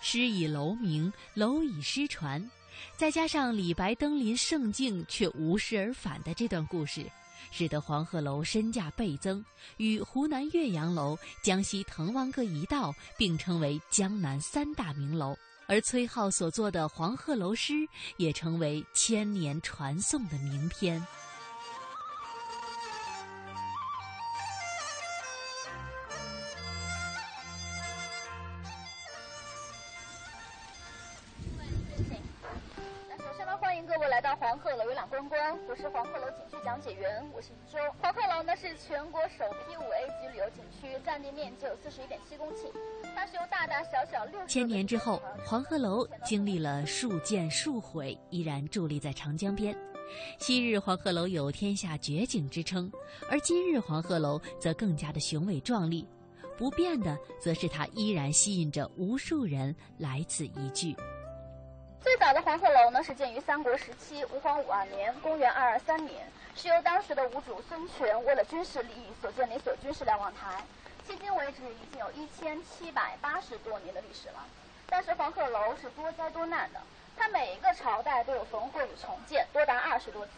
S23: 诗以楼名，楼以诗传，再加上李白登临胜境却无事而返的这段故事。使得黄鹤楼身价倍增，与湖南岳阳楼、江西滕王阁一道并称为江南三大名楼。而崔颢所作的《黄鹤楼》诗也成为千年传颂的名篇。
S25: 是黄鹤楼景区讲解员，我是周。黄鹤楼呢是全国首批五 A 级旅游景区，占地面积有四十一点七公顷。它是由大大小小六
S23: 千年之后，黄鹤楼经历了数建数毁，依然伫立在长江边。昔日黄鹤楼有天下绝景之称，而今日黄鹤楼则更加的雄伟壮丽。不变的，则是它依然吸引着无数人来此一聚。
S25: 最早的黄鹤楼呢，是建于三国时期吴黄五二年（公元二二三年），是由当时的吴主孙权为了军事利益所建的一所军事瞭望台。迄今为止，已经有一千七百八十多年的历史了。但是黄鹤楼是多灾多难的，它每一个朝代都有焚毁与重建，多达二十多次，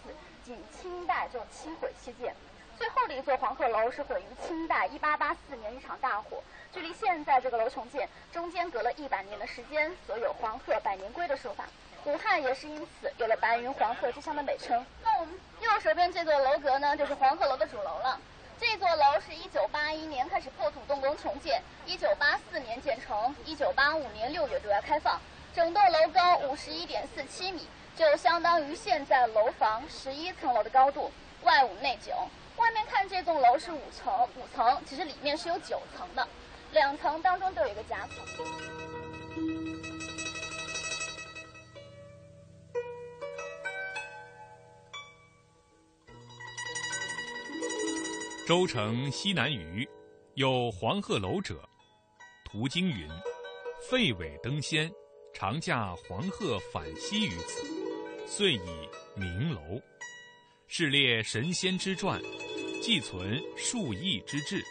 S25: 仅清代就七毁七建。最后的一座黄鹤楼是毁于清代一八八四年一场大火。距离现在这个楼重建中间隔了一百年的时间，所有“黄鹤百年归”的说法。武汉也是因此有了“白云黄鹤之乡”的美称。那我们右手边这座楼阁呢，就是黄鹤楼的主楼了。这座楼是一九八一年开始破土动工重建，一九八四年建成，一九八五年六月对外开放。整栋楼高五十一点四七米，就相当于现在楼房十一层楼的高度，外五内九。外面看这栋楼是五层，五层其实里面是有九层的。两层当中都有一个夹层。
S24: 周城西南隅有黄鹤楼者，途经云：“废尾登仙，常驾黄鹤返西于此，遂以名楼。是列神仙之传，寄存数亿之志。”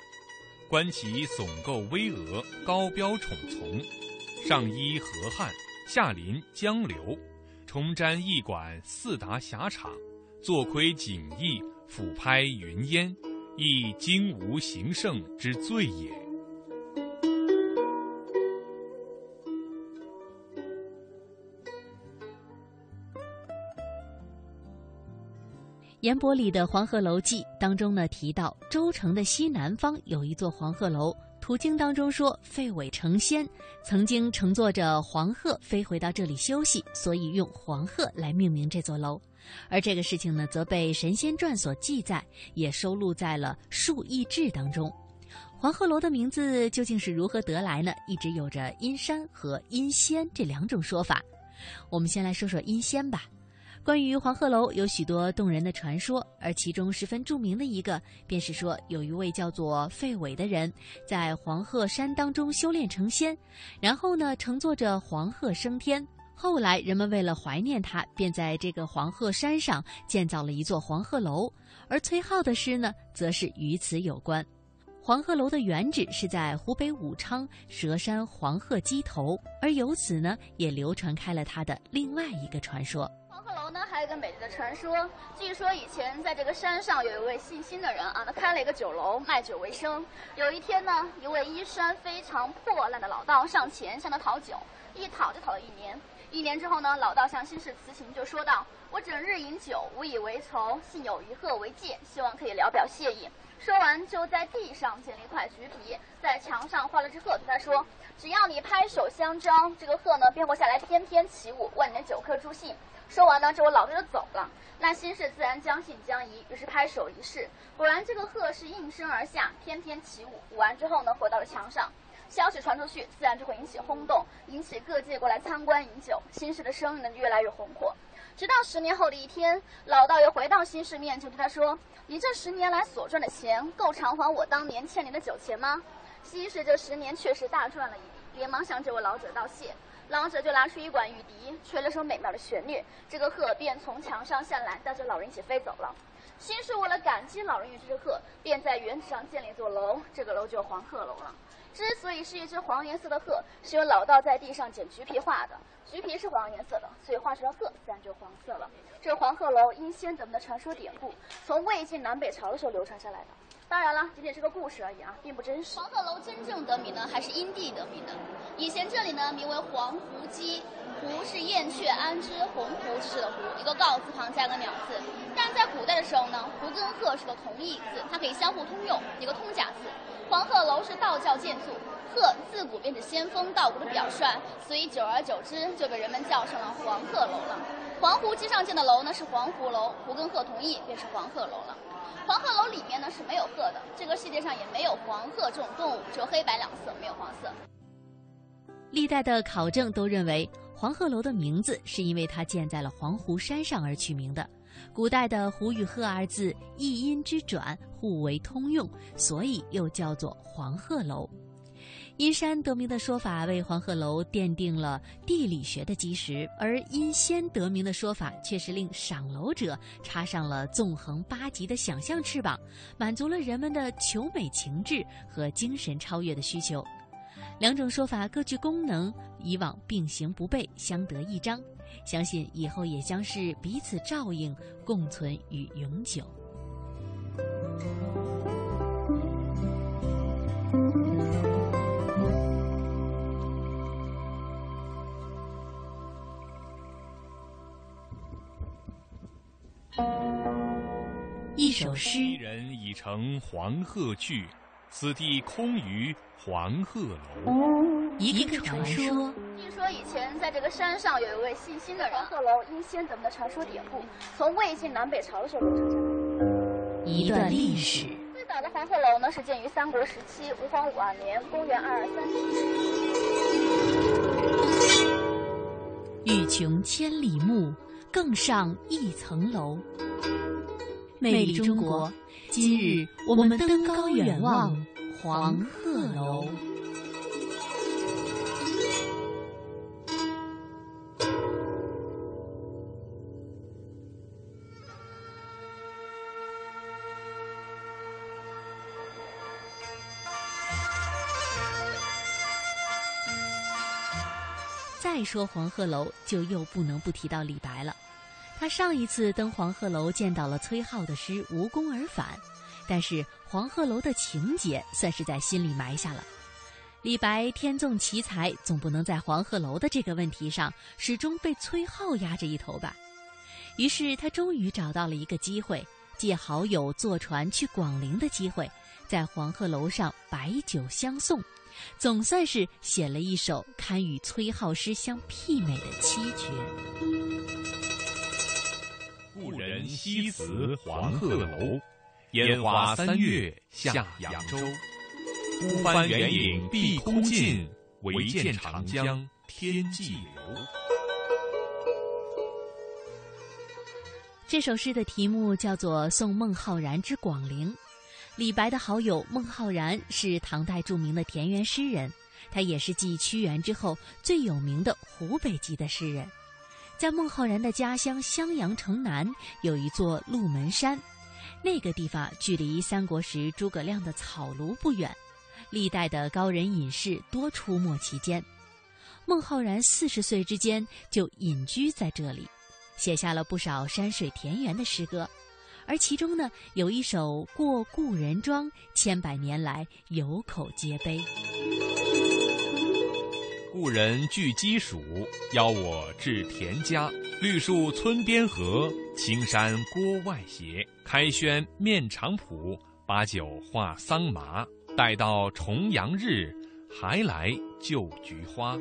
S24: 观其耸构巍峨，高标宠从，上依河汉，下临江流，重瞻驿馆四达狭场，坐窥景异，俯拍云烟，亦今无形胜之最也。
S23: 严伯里的《黄鹤楼记》当中呢提到，周城的西南方有一座黄鹤楼。途经当中说，废尾成仙，曾经乘坐着黄鹤飞回到这里休息，所以用黄鹤来命名这座楼。而这个事情呢，则被《神仙传》所记载，也收录在了《数异志》当中。黄鹤楼的名字究竟是如何得来呢？一直有着阴山和阴仙这两种说法。我们先来说说阴仙吧。关于黄鹤楼有许多动人的传说，而其中十分著名的一个，便是说有一位叫做费伟的人，在黄鹤山当中修炼成仙，然后呢乘坐着黄鹤升天。后来人们为了怀念他，便在这个黄鹤山上建造了一座黄鹤楼。而崔颢的诗呢，则是与此有关。黄鹤楼的原址是在湖北武昌蛇山黄鹤矶头，而由此呢，也流传开了他的另外一个传说。
S25: 一个美丽的传说，据说以前在这个山上有一位姓辛的人啊，他开了一个酒楼，卖酒为生。有一天呢，一位衣衫非常破烂的老道上前向他讨酒，一讨就讨了一年。一年之后呢，老道向辛氏辞行，就说道：“我整日饮酒，无以为酬，幸有一鹤为戒，希望可以聊表谢意。”说完，就在地上捡了一块橘皮，在墙上画了只鹤，对他说：“只要你拍手相招，这个鹤呢便会下来，翩翩起舞，为你的酒客助兴。”说完呢，这位老道就走了。那新氏自然将信将疑，于是拍手一试，果然这个鹤是应声而下，翩翩起舞。舞完之后呢，回到了墙上。消息传出去，自然就会引起轰动，引起各界过来参观饮酒。新氏的生意呢，越来越红火。直到十年后的一天，老道又回到新氏面前，对他说：“你这十年来所赚的钱，够偿还我当年欠你的酒钱吗？”新氏这十年确实大赚了一笔，连忙向这位老者道谢。老者就拿出一管玉笛，吹了首美妙的旋律，这个鹤便从墙上下来，带着老人一起飞走了。新氏为了感激老人与这只鹤，便在原址上建了一座楼，这个楼就黄鹤楼了。之所以是一只黄颜色的鹤，是由老道在地上捡橘皮画的。橘皮是黄颜色的，所以画出来鹤自然就黄色了。这黄鹤楼因先德们的传说典故，从魏晋南北朝的时候流传下来的。当然了，仅仅是个故事而已啊，并不真实。黄鹤楼真正得名呢，还是因地得名的。以前这里呢名为黄鹄矶，湖是燕雀安知鸿鹄之志的湖，一个告字旁加个鸟字。但在古代的时候呢，湖跟鹤是个同义字，它可以相互通用，一个通假字。黄鹤楼是道教建筑，鹤自古便是仙风道骨的表率，所以久而久之就被人们叫成了黄鹤楼了。黄湖之上建的楼呢是黄湖楼，湖跟鹤同义，便是黄鹤楼了。黄鹤楼里面呢是没有鹤的，这个世界上也没有黄鹤这种动物，只有黑白两色，没有黄色。
S23: 历代的考证都认为，黄鹤楼的名字是因为它建在了黄湖山上而取名的。古代的“湖”与“鹤”二字一音之转，互为通用，所以又叫做黄鹤楼。因山得名的说法为黄鹤楼奠定了地理学的基石，而因仙得名的说法却是令赏楼者插上了纵横八极的想象翅膀，满足了人们的求美情志和精神超越的需求。两种说法各具功能，以往并行不悖，相得益彰。相信以后也将是彼此照应，共存与永久。
S17: 一首诗：
S24: 人已乘黄鹤去，此地空余黄鹤楼。
S23: 一个传说。
S25: 据说以前在这个山上有一位姓辛的人，黄鹤楼因先德们的传说典故，从魏晋南北朝的时候流传下来。
S23: 一段历史。
S25: 最早的黄鹤楼呢是建于三国时期，吴黄五二年，公元二二三
S23: 年。欲穷千里目，更上一层楼。魅力中国，今日我们登高远望黄鹤楼。再说黄鹤楼，就又不能不提到李白了。他上一次登黄鹤楼，见到了崔颢的诗，无功而返。但是黄鹤楼的情节算是在心里埋下了。李白天纵奇才，总不能在黄鹤楼的这个问题上始终被崔颢压着一头吧？于是他终于找到了一个机会，借好友坐船去广陵的机会，在黄鹤楼上摆酒相送，总算是写了一首堪与崔颢诗相媲美的七绝。
S24: 故人西辞黄鹤楼，烟花三月下扬州。孤帆远影碧空尽，唯见长江天际流。
S23: 这首诗的题目叫做《送孟浩然之广陵》。李白的好友孟浩然是唐代著名的田园诗人，他也是继屈原之后最有名的湖北籍的诗人。在孟浩然的家乡襄阳城南有一座鹿门山，那个地方距离三国时诸葛亮的草庐不远，历代的高人隐士多出没其间。孟浩然四十岁之间就隐居在这里。写下了不少山水田园的诗歌，而其中呢有一首《过故人庄》，千百年来有口皆碑。
S24: 故人具鸡黍，邀我至田家。绿树村边合，青山郭外斜。开轩面场圃，把酒话桑麻。待到重阳日，还来就菊花。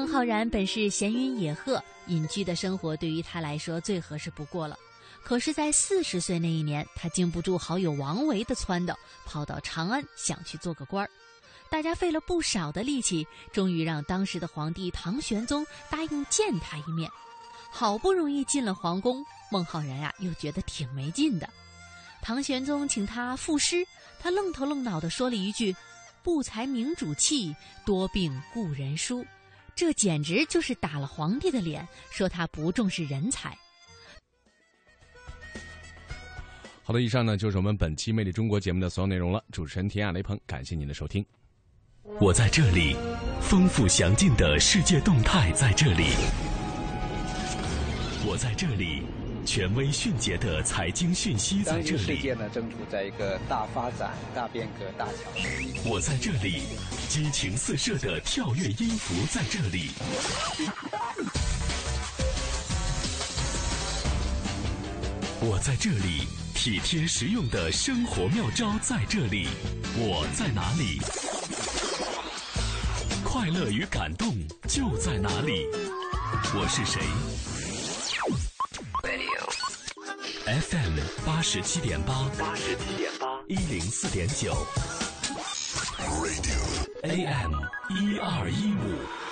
S23: 孟浩然本是闲云野鹤，隐居的生活对于他来说最合适不过了。可是，在四十岁那一年，他经不住好友王维的撺掇，跑到长安想去做个官儿。大家费了不少的力气，终于让当时的皇帝唐玄宗答应见他一面。好不容易进了皇宫，孟浩然呀又觉得挺没劲的。唐玄宗请他赋诗，他愣头愣脑地说了一句：“不才明主气，多病故人疏。”这简直就是打了皇帝的脸，说他不重视人才。
S1: 好的，以上呢就是我们本期《魅力中国》节目的所有内容了。主持人田亚雷鹏，感谢您的收听。
S26: 我在这里，丰富详尽的世界动态在这里。我在这里。权威迅捷的财经讯息在这里。
S27: 世界呢正处在一个大发展、大变革、大调整。
S26: 我在这里，激情四射的跳跃音符在这里。我在这里，体贴实用的生活妙招在这里。我在哪里？快乐与感动就在哪里？我是谁？FM 八十七点八，八十七点八，一零四点九，AM 一二一五。